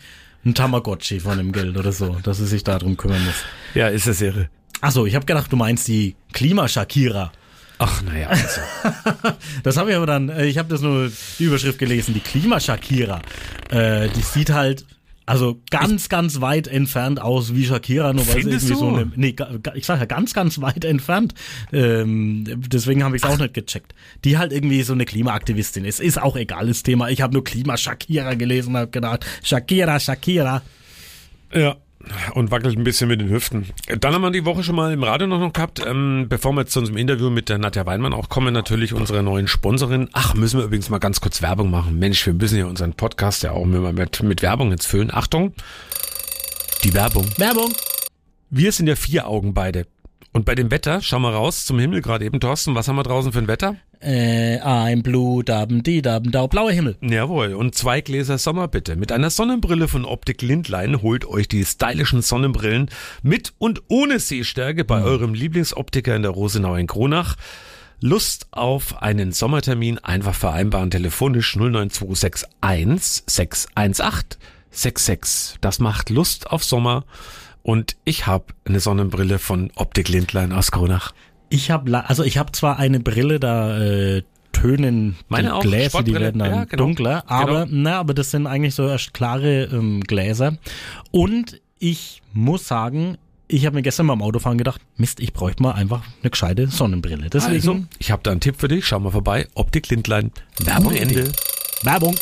ein Tamagotchi von dem Geld oder so, dass sie sich darum kümmern muss. Ja, ist das irre. Achso, ich habe gedacht, du meinst die Klima-Shakira. Ach, naja, also. Das habe ich aber dann, äh, ich habe das nur die Überschrift gelesen, die Klima-Shakira. Äh, die sieht halt also ganz, ganz weit entfernt aus wie Shakira, nur weil sie irgendwie so du? eine, nee, ich sage ja ganz, ganz weit entfernt. Ähm, deswegen habe ich es auch nicht gecheckt. Die halt irgendwie so eine Klimaaktivistin ist. Ist auch egal, das Thema. Ich habe nur Klima-Shakira gelesen und habe gedacht, Shakira, Shakira. Ja. Und wackelt ein bisschen mit den Hüften. Dann haben wir die Woche schon mal im Radio noch, noch gehabt. Ähm, bevor wir jetzt zu unserem Interview mit der Nadja Weinmann auch kommen, natürlich unsere neuen Sponsorin. Ach, müssen wir übrigens mal ganz kurz Werbung machen. Mensch, wir müssen ja unseren Podcast ja auch immer mit, mit Werbung jetzt füllen. Achtung, die Werbung. Werbung. Wir sind ja vier Augen beide. Und bei dem Wetter, schau mal raus zum Himmel gerade eben, Thorsten, was haben wir draußen für ein Wetter? Äh, ein Blut, daben, die, daben, dau, blauer Himmel. Jawohl, und zwei Gläser Sommer bitte. Mit einer Sonnenbrille von Optik Lindlein holt euch die stylischen Sonnenbrillen mit und ohne Sehstärke bei eurem Lieblingsoptiker in der Rosenau in Kronach. Lust auf einen Sommertermin einfach vereinbaren telefonisch 09261 618 66. Das macht Lust auf Sommer und ich habe eine Sonnenbrille von Optik Lindlein aus Kronach. Ich habe, also ich habe zwar eine Brille, da äh, tönen Meine die auch, Gläser, die werden dann Ja, genau. dunkler, aber na, aber das sind eigentlich so erst klare ähm, Gläser. Und ich muss sagen, ich habe mir gestern beim Autofahren gedacht, Mist, ich bräuchte mal einfach eine gescheite Sonnenbrille. Deswegen Also, ich habe da einen Tipp für dich. Schau mal vorbei. Optik Lindlein. Werbung Ende. Werbung.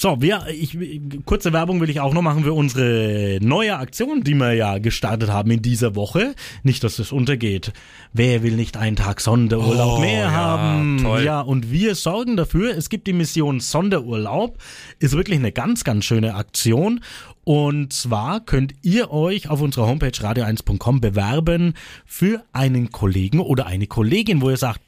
So, wir, ich, kurze Werbung will ich auch noch machen für unsere neue Aktion, die wir ja gestartet haben in dieser Woche. Nicht, dass es untergeht. Wer will nicht einen Tag Sonderurlaub Oh, mehr ja, haben? toll. Ja, und wir sorgen dafür. Es gibt die Mission Sonderurlaub. Ist wirklich eine ganz, ganz schöne Aktion. Und zwar könnt ihr euch auf unserer Homepage radio1.com bewerben für einen Kollegen oder eine Kollegin, wo ihr sagt,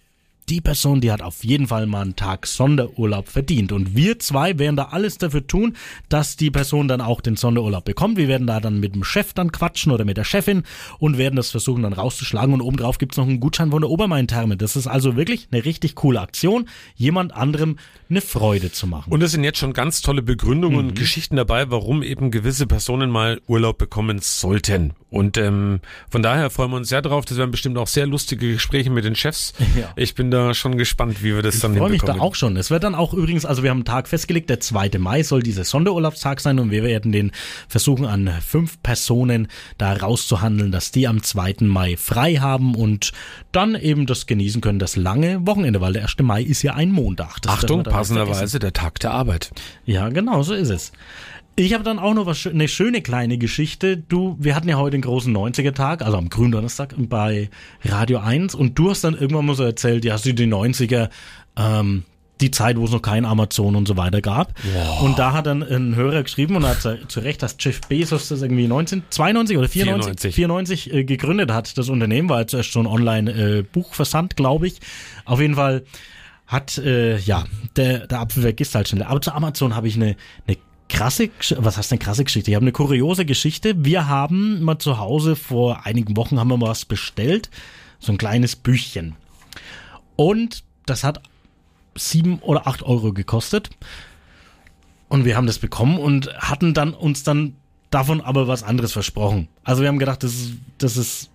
die Person, die hat auf jeden Fall mal einen Tag Sonderurlaub verdient. Und wir zwei werden da alles dafür tun, dass die Person dann auch den Sonderurlaub bekommt. Wir werden da dann mit dem Chef dann quatschen oder mit der Chefin und werden das versuchen dann rauszuschlagen. Und obendrauf gibt's noch einen Gutschein von der Obermain-Therme. Das ist also wirklich eine richtig coole Aktion, jemand anderem eine Freude zu machen. Und es sind jetzt schon ganz tolle Begründungen Mhm. und Geschichten dabei, warum eben gewisse Personen mal Urlaub bekommen sollten. Und ähm, von daher freuen wir uns sehr drauf. Das werden bestimmt auch sehr lustige Gespräche mit den Chefs. Ja. Ich bin da schon gespannt, wie wir das dann Ich freue mich da auch schon. Es wird dann auch übrigens, also wir haben einen Tag festgelegt, der 2. Mai soll dieser Sonderurlaubstag sein und wir werden den versuchen an fünf Personen da rauszuhandeln, dass die am 2. Mai frei haben und dann eben das genießen können, das lange Wochenende, weil der 1. Mai ist ja ein Montag. Das Achtung, passenderweise der Tag der Arbeit. Ja, genau, so ist es. Ich habe dann auch noch was, eine schöne kleine Geschichte. Du, wir hatten ja heute den großen 90er-Tag, also am Gründonnerstag bei Radio 1 und du hast dann irgendwann mal so erzählt, ja, hast du die 90er, ähm, die Zeit, wo es noch kein Amazon und so weiter gab. Und da hat dann ein Hörer geschrieben und hat zu- Recht, dass Jeff Bezos das irgendwie 1992 oder 94, 94. 94 äh, gegründet hat, das Unternehmen, war jetzt erst so ein Online-Buchversand, glaube ich. Auf jeden Fall hat, äh, ja, der, der Apfel vergisst halt schnell. Aber zu Amazon habe ich eine, eine krasse, was heißt eine krasse Geschichte? Ich habe eine kuriose Geschichte. Wir haben mal zu Hause vor einigen Wochen haben wir mal was bestellt. So ein kleines Büchchen. Und das hat sieben oder acht Euro gekostet. Und wir haben das bekommen und hatten dann uns dann davon aber was anderes versprochen. Also wir haben gedacht, das ist, das ist,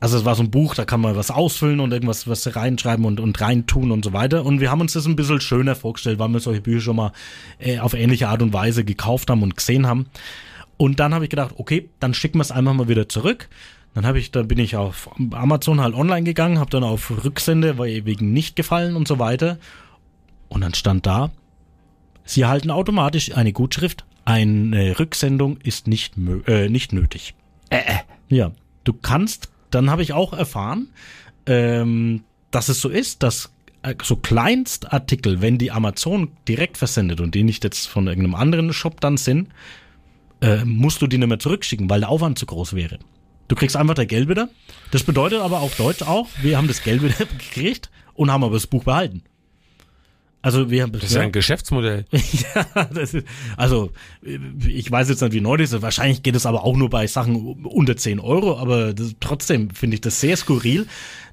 also es war so ein Buch, da kann man was ausfüllen und irgendwas was reinschreiben und, und reintun und so weiter. Und wir haben uns das ein bisschen schöner vorgestellt, weil wir solche Bücher schon mal äh, auf ähnliche Art und Weise gekauft haben und gesehen haben. Und dann habe ich gedacht, okay, dann schicken wir es einfach mal wieder zurück. Dann habe ich, da bin ich auf Amazon halt online gegangen, habe dann auf Rücksende, weil wegen nicht gefallen und so weiter. Und dann stand da, Sie erhalten automatisch eine Gutschrift. Eine Rücksendung ist nicht, äh, nicht nötig. Äh, äh. Ja, du kannst, dann habe ich auch erfahren, ähm, dass es so ist, dass äh, so Kleinstartikel, wenn die Amazon direkt versendet und die nicht jetzt von irgendeinem anderen Shop dann sind, äh, musst du die nicht mehr zurückschicken, weil der Aufwand zu groß wäre. Du kriegst einfach der Geld wieder. Das bedeutet aber auf Deutsch auch, wir haben das Geld wieder gekriegt und haben aber das Buch behalten. Also wir haben Das ist ja ein Geschäftsmodell. ja, das ist, also ich weiß jetzt nicht, wie neu das ist. Wahrscheinlich geht es aber auch nur bei Sachen unter 10 Euro, aber das, trotzdem finde ich das sehr skurril,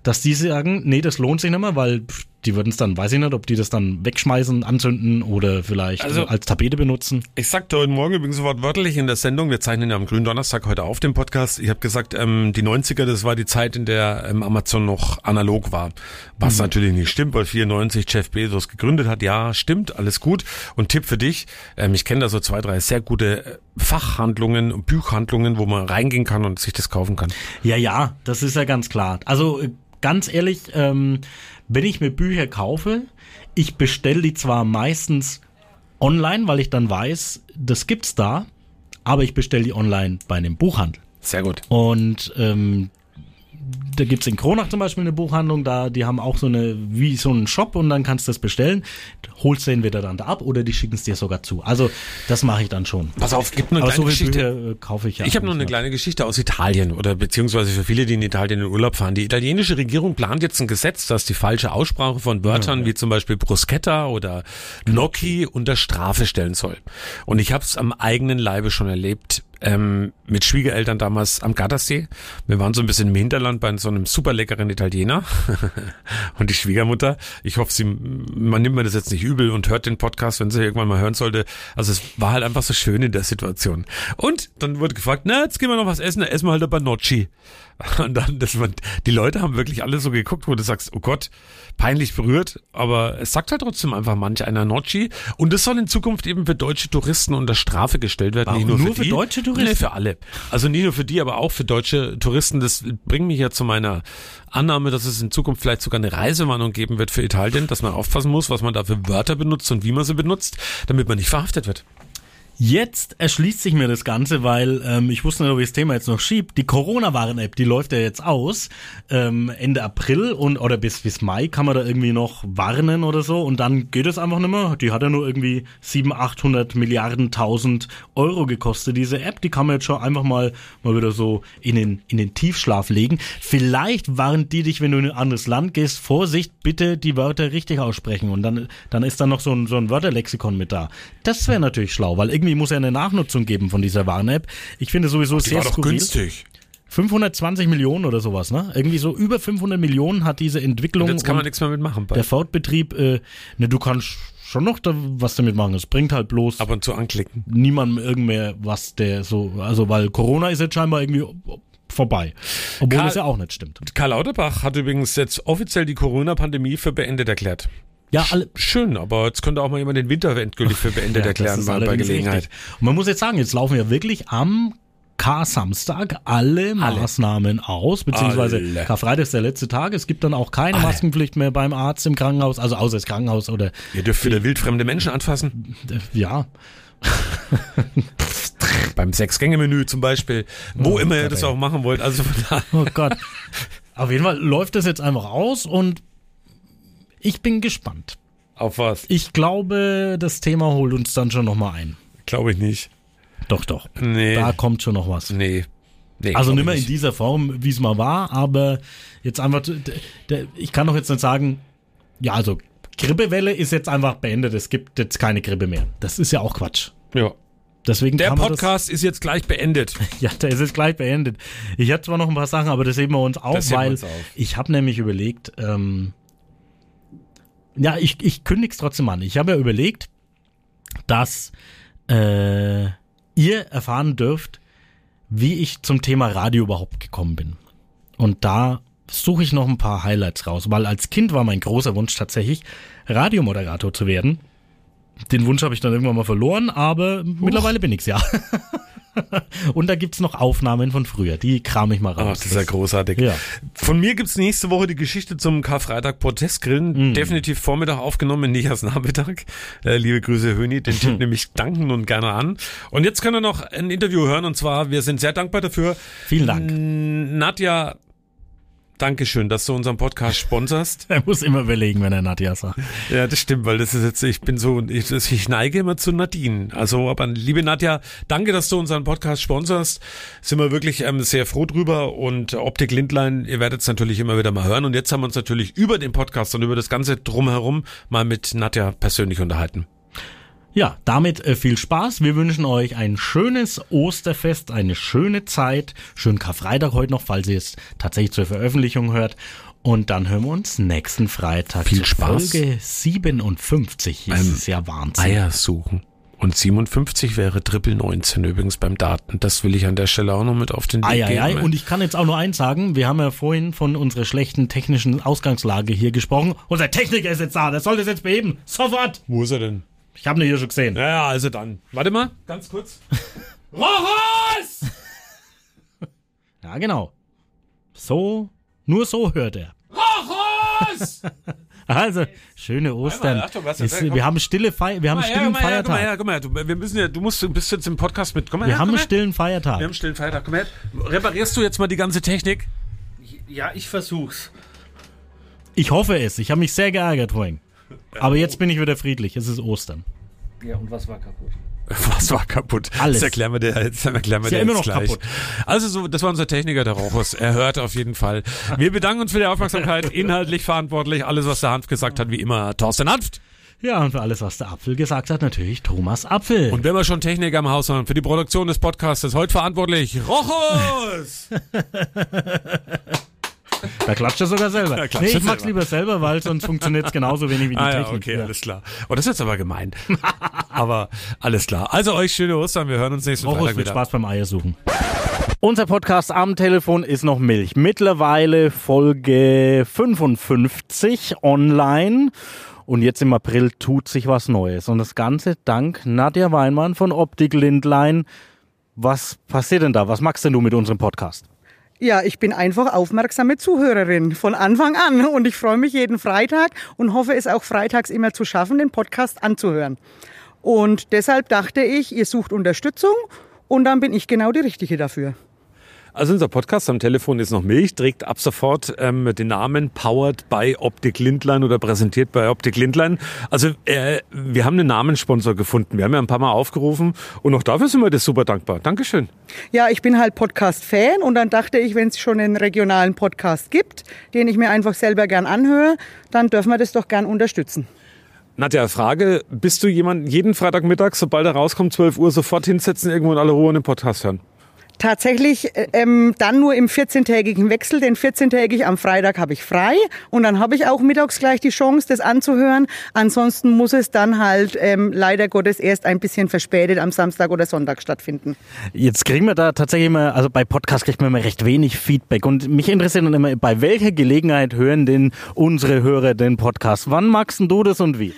dass die sagen, nee, das lohnt sich nicht mehr, weil die würden es dann, weiß ich nicht, ob die das dann wegschmeißen, anzünden oder vielleicht Also- als Tapete benutzen. Ich sagte heute Morgen übrigens sofort wörtlich in der Sendung, wir zeichnen ja am grünen Donnerstag heute auf dem Podcast. Ich habe gesagt, ähm, die 90er, das war die Zeit, in der ähm, Amazon noch analog war. Was natürlich nicht stimmt, weil 94 Jeff Bezos gegründet hat. Ja, stimmt, alles gut. Und Tipp für dich, ähm, ich kenne da so zwei, drei sehr gute äh, Fachhandlungen und Buchhandlungen, wo man reingehen kann und sich das kaufen kann. Ja, ja, das ist ja ganz klar. Also äh, ganz ehrlich, ähm, wenn ich mir Bücher kaufe, ich bestelle die zwar meistens online, weil ich dann weiß, das gibt's da, aber ich bestelle die online bei einem Buchhandel. Sehr gut. Und ähm, da gibt's in Kronach zum Beispiel eine Buchhandlung, da die haben auch so eine wie so einen Shop und dann kannst du das bestellen, holst du entweder dann da ab oder die schicken es dir sogar zu. Also das mache ich dann schon. Pass auf, gibt eine Aber kleine so Geschichte. Bücher äh, kaufe ich ja. Ich habe noch eine kleine Geschichte aus Italien oder beziehungsweise für viele, die in Italien in den Urlaub fahren. Die italienische Regierung plant jetzt ein Gesetz, das die falsche Aussprache von Wörtern wie zum Beispiel Bruschetta oder Gnocchi unter Strafe stellen soll. Und ich habe es am eigenen Leibe schon erlebt. Ähm, mit Schwiegereltern damals am Gardasee. Wir waren so ein bisschen im Hinterland bei so einem super leckeren Italiener. und die Schwiegermutter, ich hoffe, sie, man nimmt mir das jetzt nicht übel und hört den Podcast, wenn sie irgendwann mal hören sollte. Also es war halt einfach so schön in der Situation. Und dann wurde gefragt, na, jetzt gehen wir noch was essen, dann essen wir halt ein paar Gnocchi. Und dann, das war, die Leute haben wirklich alle so geguckt, wo du sagst, oh Gott, peinlich berührt, aber es sagt halt trotzdem einfach manch einer Gnocchi. Und das soll in Zukunft eben für deutsche Touristen unter Strafe gestellt werden. Warum nicht nur, nur für, für deutsche Touristen? Touristen? Nee, für alle. Also nicht nur für die, aber auch für deutsche Touristen. Das bringt mich ja zu meiner Annahme, dass es in Zukunft vielleicht sogar eine Reisewarnung geben wird für Italien, dass man aufpassen muss, was man da für Wörter benutzt und wie man sie benutzt, damit man nicht verhaftet wird. Jetzt erschließt sich mir das Ganze, weil ähm, ich wusste nicht, ob ich das Thema jetzt noch schieb. Die Corona-Waren-App, die läuft ja jetzt aus ähm, Ende April und oder bis bis Mai kann man da irgendwie noch warnen oder so und dann geht es einfach nicht mehr. Die hat ja nur irgendwie 700, 800 Milliarden, 1000 Euro gekostet, diese App. Die kann man jetzt schon einfach mal mal wieder so in den in den Tiefschlaf legen. Vielleicht warnt die dich, wenn du in ein anderes Land gehst, Vorsicht, bitte die Wörter richtig aussprechen und dann dann ist da noch so ein so ein Wörterlexikon mit da. Das wäre natürlich schlau, weil irgendwie muss ja eine Nachnutzung geben von dieser Warn-App. Ich finde sowieso Die sehr war doch skurril. günstig. 520 Millionen oder sowas, ne? Irgendwie so über 500 Millionen hat diese Entwicklung Und jetzt kann man und nichts mehr mitmachen. der Fortbetrieb, äh, ne, du kannst schon noch da was damit machen. Es bringt halt bloß Ab und zu anklicken. niemandem irgendwer was der so, also weil Corona ist jetzt scheinbar irgendwie vorbei. Obwohl Karl- das ja auch nicht stimmt. Karl Lauterbach hat übrigens jetzt offiziell die Corona-Pandemie für beendet erklärt. Ja, alle, Schön, aber jetzt könnte auch mal jemand den Winter endgültig für beendet Ja, erklären, bei allerdings Gelegenheit. richtig. Und man muss jetzt sagen, jetzt laufen ja wirklich am K-Samstag alle, Maßnahmen aus, beziehungsweise Alle. Karfreitag ist der letzte Tag. Es gibt dann auch keine Alle. Maskenpflicht mehr beim Arzt im Krankenhaus, also außer das Krankenhaus oder Ihr dürft wieder wildfremde Menschen anfassen. ja. Beim Sechs-Gänge-Menü zum Beispiel. Wo Oh immer ihr das auch machen wollt. Also Oh Gott. Auf jeden Fall läuft das jetzt einfach aus und ich bin gespannt. auf was? Ich glaube, das Thema holt uns dann schon nochmal ein. Glaube ich nicht. Doch, doch. Nee. Da kommt schon noch was. Nee. nee Also nicht mehr in dieser Form, wie es mal war, aber jetzt einfach, ich kann doch jetzt nicht sagen, ja, also Grippewelle ist jetzt einfach beendet, es gibt jetzt keine Grippe mehr. Das ist ja auch Quatsch. Ja. Deswegen Der kann man Podcast ist jetzt gleich beendet. Ja, der ist jetzt gleich beendet. Ich hatte zwar noch ein paar Sachen, aber das heben wir uns auf, heben wir weil uns auf. ich habe nämlich überlegt, ähm, ja, ich, ich kündige es trotzdem an. Ich habe ja überlegt, dass äh, ihr erfahren dürft, wie ich zum Thema Radio überhaupt gekommen bin. Und da suche ich noch ein paar Highlights raus, weil als Kind war mein großer Wunsch tatsächlich, Radiomoderator zu werden. Den Wunsch habe ich dann irgendwann mal verloren, aber mittlerweile bin ich's ja. Und da gibt's noch Aufnahmen von früher, die kram ich mal raus. das ist ja großartig. Ja. Von mir gibt's nächste Woche die Geschichte zum Karfreitag Protestgrillen. Mm. Definitiv Vormittag aufgenommen, nicht erst Nachmittag. Äh, liebe Grüße, Höni. Den Tipp nehme ich danken und gerne an. Und jetzt können wir noch ein Interview hören und zwar, wir sind sehr dankbar dafür. Vielen Dank. Nadja, Dankeschön, dass du unseren Podcast sponserst. Er muss immer überlegen, wenn er Nadja sagt. Ja, das stimmt, weil das ist jetzt, ich bin so, ich, ich neige immer zu Nadine. Also, aber liebe Nadja, danke, dass du unseren Podcast sponserst. Sind wir wirklich ähm, sehr froh drüber und Optik Lindlein, ihr werdet es natürlich immer wieder mal hören. Und jetzt haben wir uns natürlich über den Podcast und über das Ganze drumherum mal mit Nadja persönlich unterhalten. Ja, damit äh, viel Spaß. Wir wünschen euch ein schönes Osterfest, eine schöne Zeit. Schönen Karfreitag heute noch, falls ihr es tatsächlich zur Veröffentlichung hört. Und dann hören wir uns nächsten Freitag Viel zur Spaß. Folge 57. Das ist ja Wahnsinn. Eier suchen. Und 57 wäre Triple 19 übrigens beim Daten. Das will ich an der Stelle auch noch mit auf den Weg Ei, ei, ei. geben. Und ich kann jetzt auch nur eins sagen. Wir haben ja vorhin von unserer schlechten technischen Ausgangslage hier gesprochen. Unser Techniker ist jetzt da. Der soll das jetzt beheben. Sofort. Wo ist er denn? Ich habe ihn hier schon gesehen. Naja, also dann. Warte mal, ganz kurz. Rochus! Ja, genau. So, nur so hört er. Rochus! Also, schöne Ostern. Einmal, Achtung, was Ist, wir haben stille Feier, wir haben Komm mal her, stillen her, komm mal Feiertag. her, komm mal her. Du, wir müssen ja, du musst, du bist jetzt im Podcast mit. Komm mal Wir her, haben komm einen stillen Wir Feiertag. haben einen stillen Feiertag. Komm her. Reparierst du jetzt mal die ganze Technik? Ja, ich versuch's. Ich hoffe es. Ich habe mich sehr geärgert vorhin. Aber jetzt bin ich wieder friedlich. Es ist Ostern. Ja, und was war kaputt? Was war kaputt? Alles. Das erklären wir dir jetzt, erklären wir Ist ja dir immer jetzt noch gleich. kaputt. Also so, das war unser Techniker, der Rochus. Er hört auf jeden Fall. Wir bedanken uns für die Aufmerksamkeit. Inhaltlich verantwortlich. Alles, was der Hanf gesagt hat, wie immer, Thorsten Hanft. Ja, und für alles, was der Apfel gesagt hat, natürlich Thomas Apfel. Und wenn wir schon Techniker im Haus haben, für die Produktion des Podcasts heute verantwortlich Rochus! da klatscht er sogar selber. Da nee, ich mag's selber. lieber selber, weil sonst funktioniert's genauso wenig wie die Ah ja, Technik. okay, alles klar. Oh, das ist jetzt aber gemein. aber alles klar. Also euch schöne Ostern. Wir hören uns nächsten Rochus, Freitag viel wieder. Spaß beim Eiersuchen. Unser Podcast am Telefon ist noch Milch. Mittlerweile Folge 55 online. Und jetzt im April tut sich was Neues. Und das Ganze dank Nadja Weinmann von Optik Lindlein. Was passiert denn da? Was magst denn du mit unserem Podcast? Ja, ich bin einfach aufmerksame Zuhörerin von Anfang an und ich freue mich jeden Freitag und hoffe es auch freitags immer zu schaffen, den Podcast anzuhören. Und deshalb dachte ich, ihr sucht Unterstützung und dann bin ich genau die Richtige dafür. Also unser Podcast am Telefon ist noch Milch, trägt ab sofort ähm, den Namen Powered by Optik Lindlein oder präsentiert bei Optik Lindlein. Also äh, wir haben einen Namenssponsor gefunden. Wir haben ja ein paar Mal aufgerufen und auch dafür sind wir das super dankbar. Dankeschön. Ja, ich bin halt Podcast-Fan und dann dachte ich, wenn es schon einen regionalen Podcast gibt, den ich mir einfach selber gern anhöre, dann dürfen wir das doch gern unterstützen. Nadja, Frage, bist du jemand jeden Freitagmittag, sobald er rauskommt, 12 Uhr, sofort hinsetzen, irgendwo in aller Ruhe einen Podcast hören? Tatsächlich äh, ähm, dann nur im 14-tägigen Wechsel, denn 14-tägig am Freitag habe ich frei und dann habe ich auch mittags gleich die Chance, das anzuhören. Ansonsten muss es dann halt ähm, leider Gottes erst ein bisschen verspätet am Samstag oder Sonntag stattfinden. Jetzt kriegen wir da tatsächlich immer, also bei Podcasts kriegt man immer recht wenig Feedback und mich interessiert dann immer, bei welcher Gelegenheit hören denn unsere Hörer den Podcast? Wann magst du das und wie?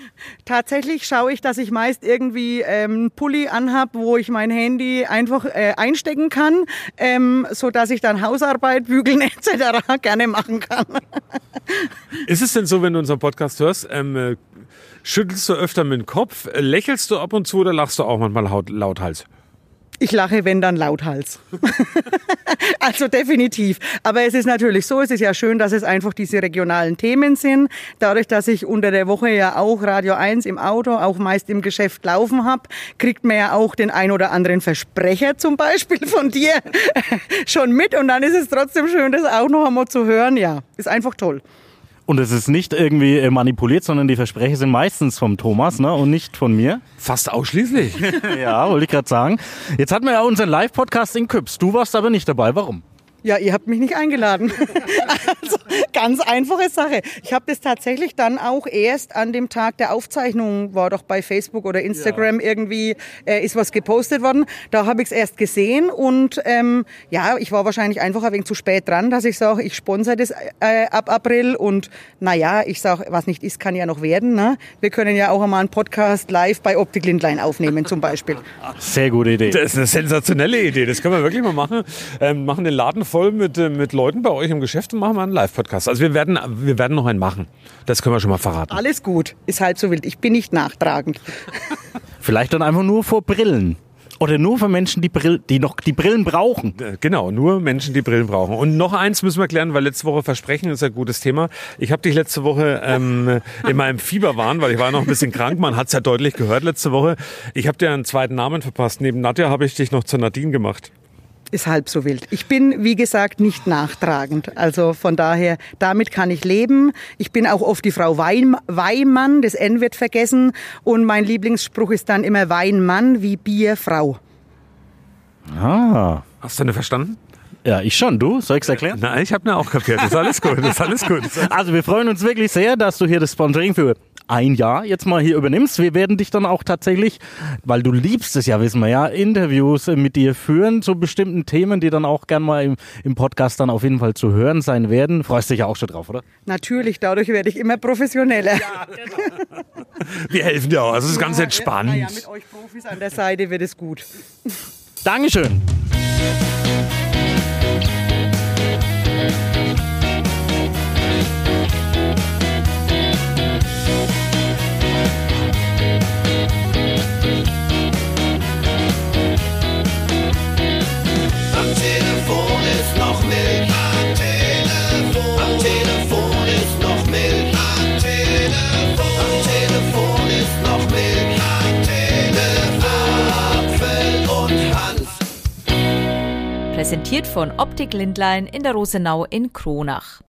Tatsächlich schaue ich, dass ich meist irgendwie ähm, einen Pulli anhab, wo ich mein Handy einfach äh, einstecken kann kann, ähm, so dass ich dann Hausarbeit, Bügeln etc. gerne machen kann. Ist es denn so, wenn du unseren Podcast hörst, ähm, äh, schüttelst du öfter mit dem Kopf, lächelst du ab und zu oder lachst du auch manchmal laut, lauthals? Ich lache, wenn dann lauthals. also definitiv. Aber es ist natürlich so, es ist ja schön, dass es einfach diese regionalen Themen sind. Dadurch, dass ich unter der Woche ja auch Radio 1 im Auto, auch meist im Geschäft laufen habe, kriegt man ja auch den ein oder anderen Versprecher zum Beispiel von dir schon mit. Und dann ist es trotzdem schön, das auch noch einmal zu hören. Ja, ist einfach toll. Und es ist nicht irgendwie äh, manipuliert, sondern die Versprecher sind meistens vom Thomas ne, und nicht von mir. Fast ausschließlich. ja, wollte ich gerade sagen. Jetzt hatten wir ja unseren Live-Podcast in Küps. Du warst aber nicht dabei. Warum? Ja, ihr habt mich nicht eingeladen. also ganz einfache Sache. Ich habe das tatsächlich dann auch erst an dem Tag der Aufzeichnung, war doch bei Facebook oder Instagram ja. irgendwie, äh, ist was gepostet worden. Da habe ich es erst gesehen und ähm, ja, ich war wahrscheinlich einfach ein wenig zu spät dran, dass ich sage, ich sponsere das äh, ab April und naja, ich sage, was nicht ist, kann ja noch werden. Ne? Wir können ja auch einmal einen Podcast live bei Optik Lindlein aufnehmen zum Beispiel. Sehr gute Idee. Das ist eine sensationelle Idee, das können wir wirklich mal machen. Ähm, machen den Laden voll mit, äh, mit Leuten bei euch im Geschäft und machen mal einen Live-Podcast. Also wir werden, wir werden noch einen machen. Das können wir schon mal verraten. Alles gut, ist halb so wild. Ich bin nicht nachtragend. Vielleicht dann einfach nur vor Brillen. Oder nur für Menschen, die, Brill, die noch die Brillen brauchen. Äh, genau, nur Menschen, die Brillen brauchen. Und noch eins müssen wir klären, weil letzte Woche Versprechen ist ein gutes Thema. Ich habe dich letzte Woche ähm, in meinem Fieberwahn, weil ich war noch ein bisschen krank, man hat es ja deutlich gehört letzte Woche. Ich habe dir einen zweiten Namen verpasst. Neben Nadja habe ich dich noch zur Nadine gemacht ist halb so wild. Ich bin, wie gesagt, nicht nachtragend. Also von daher, damit kann ich leben. Ich bin auch oft die Frau Wein, Weimann, das N wird vergessen. Und mein Lieblingsspruch ist dann immer Weinmann wie Bierfrau. Ah. Hast du denn verstanden? Ja, ich schon. Du? Soll ich's erklären? Nein, ich habe mir auch kapiert. Das ist alles gut. Das ist alles gut. Also wir freuen uns wirklich sehr, dass du hier das Sponsoring für ein Jahr jetzt mal hier übernimmst. Wir werden dich dann auch tatsächlich, weil du liebst es ja, wissen wir ja, Interviews mit dir führen zu bestimmten Themen, die dann auch gern mal im, im Podcast dann auf jeden Fall zu hören sein werden. Freust dich ja auch schon drauf, oder? Natürlich, dadurch werde ich immer professioneller. Ja, genau. wir helfen dir auch. Also es ist ganz entspannt. Ja, ja, mit euch Profis an der Seite wird es gut. Dankeschön. Präsentiert von Optik Lindlein in der Rosenau in Kronach.